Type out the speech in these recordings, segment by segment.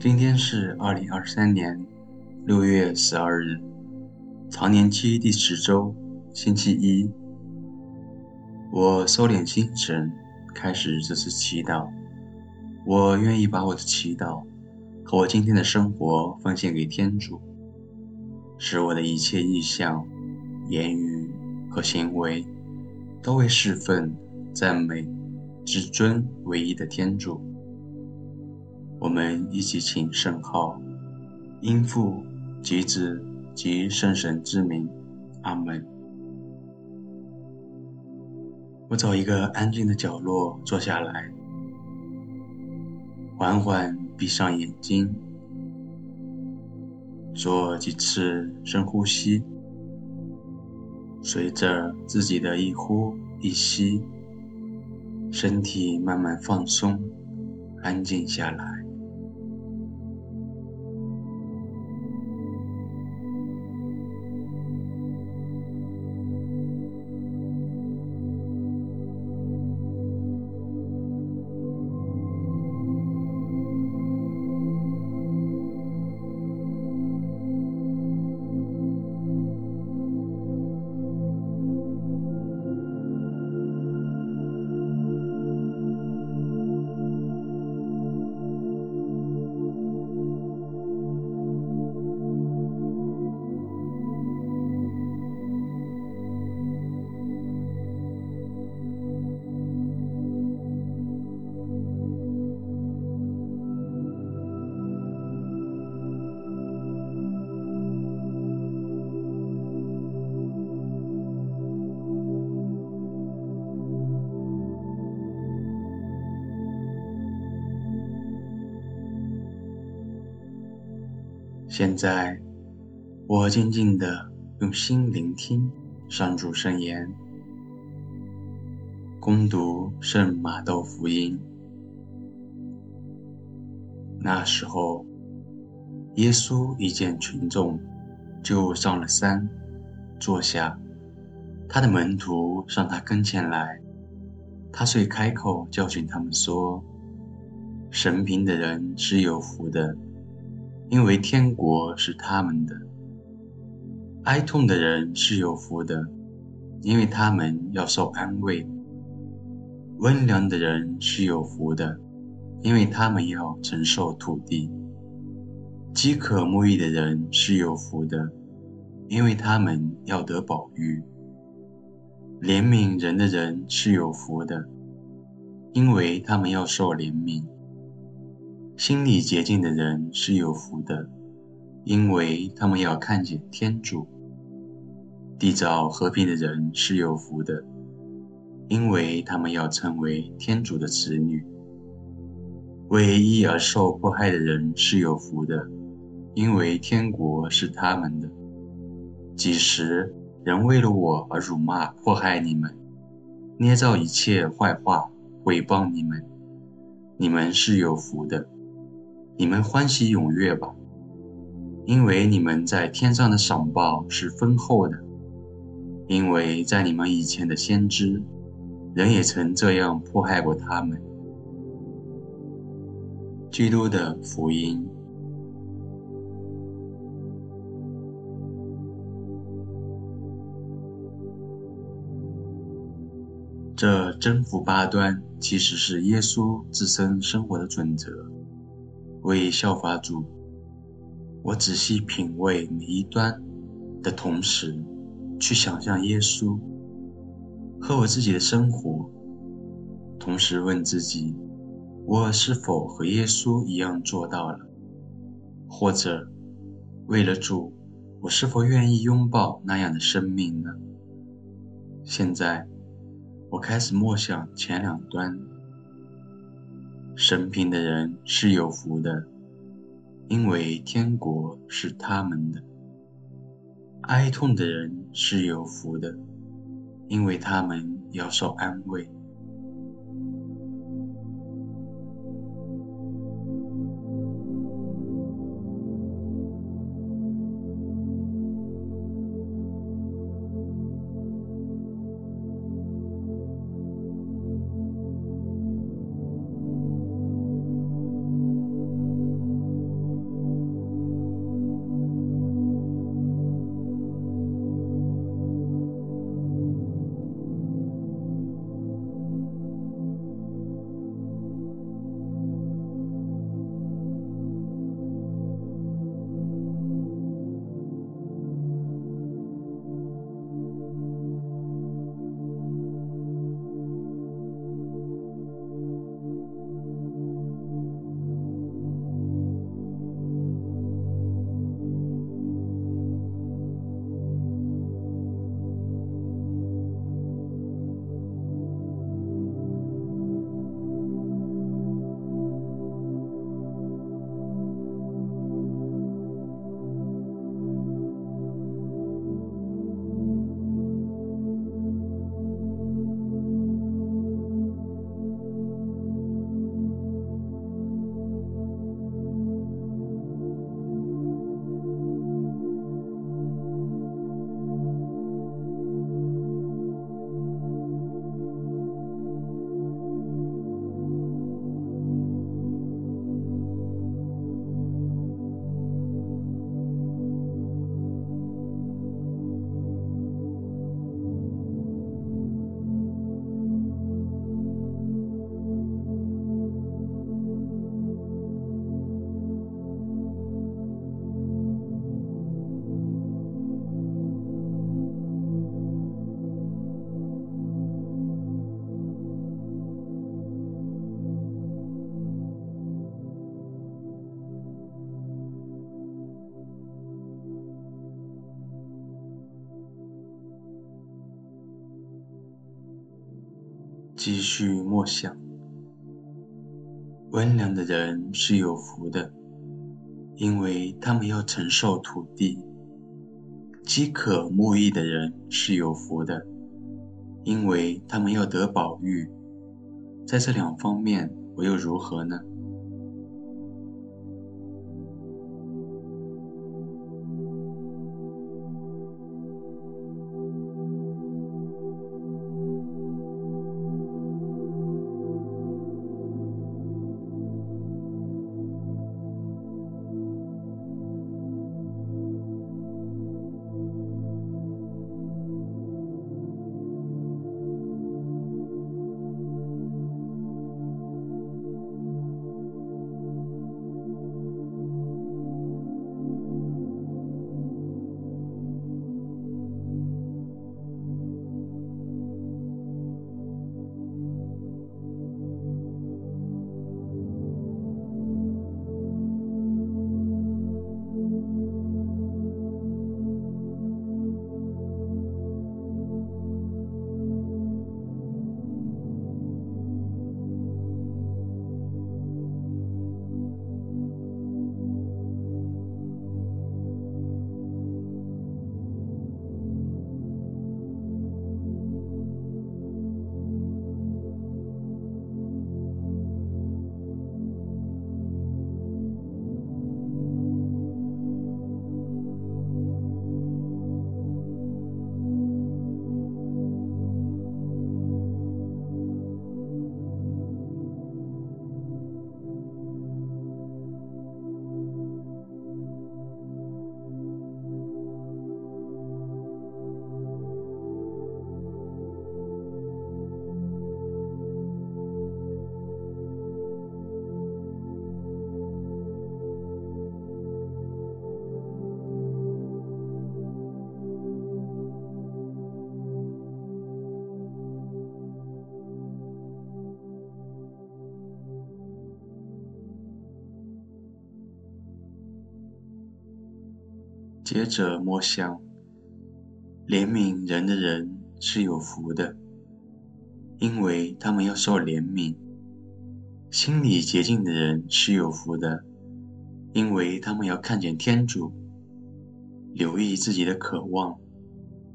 今天是二零二三年六月十二日，长年期第十周，星期一。我收敛心神，开始这次祈祷。我愿意把我的祈祷和我今天的生活奉献给天主，使我的一切意向、言语和行为都为侍奉、赞美、至尊唯一的天主。我们一起请圣号，因父及子及圣神之名，阿门。我找一个安静的角落坐下来，缓缓闭上眼睛，做几次深呼吸，随着自己的一呼一吸，身体慢慢放松，安静下来。现在，我静静地用心聆听上主圣言，恭读圣马窦福音。那时候，耶稣一见群众，就上了山，坐下。他的门徒上他跟前来，他遂开口教训他们说：“神平的人是有福的。”因为天国是他们的，哀痛的人是有福的，因为他们要受安慰；温良的人是有福的，因为他们要承受土地；饥渴慕义的人是有福的，因为他们要得饱飫；怜悯人的人是有福的，因为他们要受怜悯。心里洁净的人是有福的，因为他们要看见天主；缔造和平的人是有福的，因为他们要成为天主的子女；为义而受迫害的人是有福的，因为天国是他们的。几时人为了我而辱骂、迫害你们，捏造一切坏话，毁谤你们，你们是有福的。你们欢喜踊跃吧，因为你们在天上的赏报是丰厚的。因为在你们以前的先知，人也曾这样迫害过他们。基督的福音。这征服八端其实是耶稣自身生活的准则。为效法主，我仔细品味每一端的同时，去想象耶稣和我自己的生活，同时问自己：我是否和耶稣一样做到了？或者，为了主，我是否愿意拥抱那样的生命呢？现在，我开始默想前两端。神平的人是有福的，因为天国是他们的；哀痛的人是有福的，因为他们要受安慰。继续默想，温良的人是有福的，因为他们要承受土地；饥渴慕义的人是有福的，因为他们要得宝玉。在这两方面，我又如何呢？接着默想，怜悯人的人是有福的，因为他们要受怜悯；心里洁净的人是有福的，因为他们要看见天主，留意自己的渴望，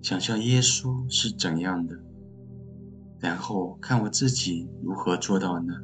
想象耶稣是怎样的，然后看我自己如何做到呢？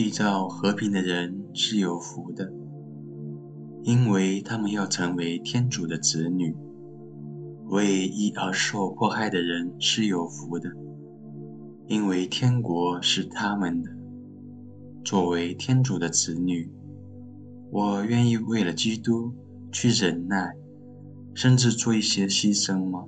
缔造和平的人是有福的，因为他们要成为天主的子女；为义而受迫害的人是有福的，因为天国是他们的。作为天主的子女，我愿意为了基督去忍耐，甚至做一些牺牲吗？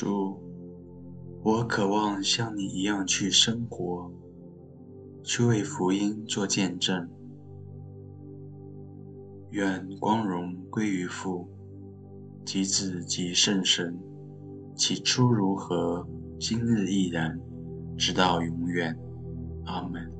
主，我渴望像你一样去生活，去为福音做见证。愿光荣归于父、及子、及圣神，起初如何，今日亦然，直到永远。阿门。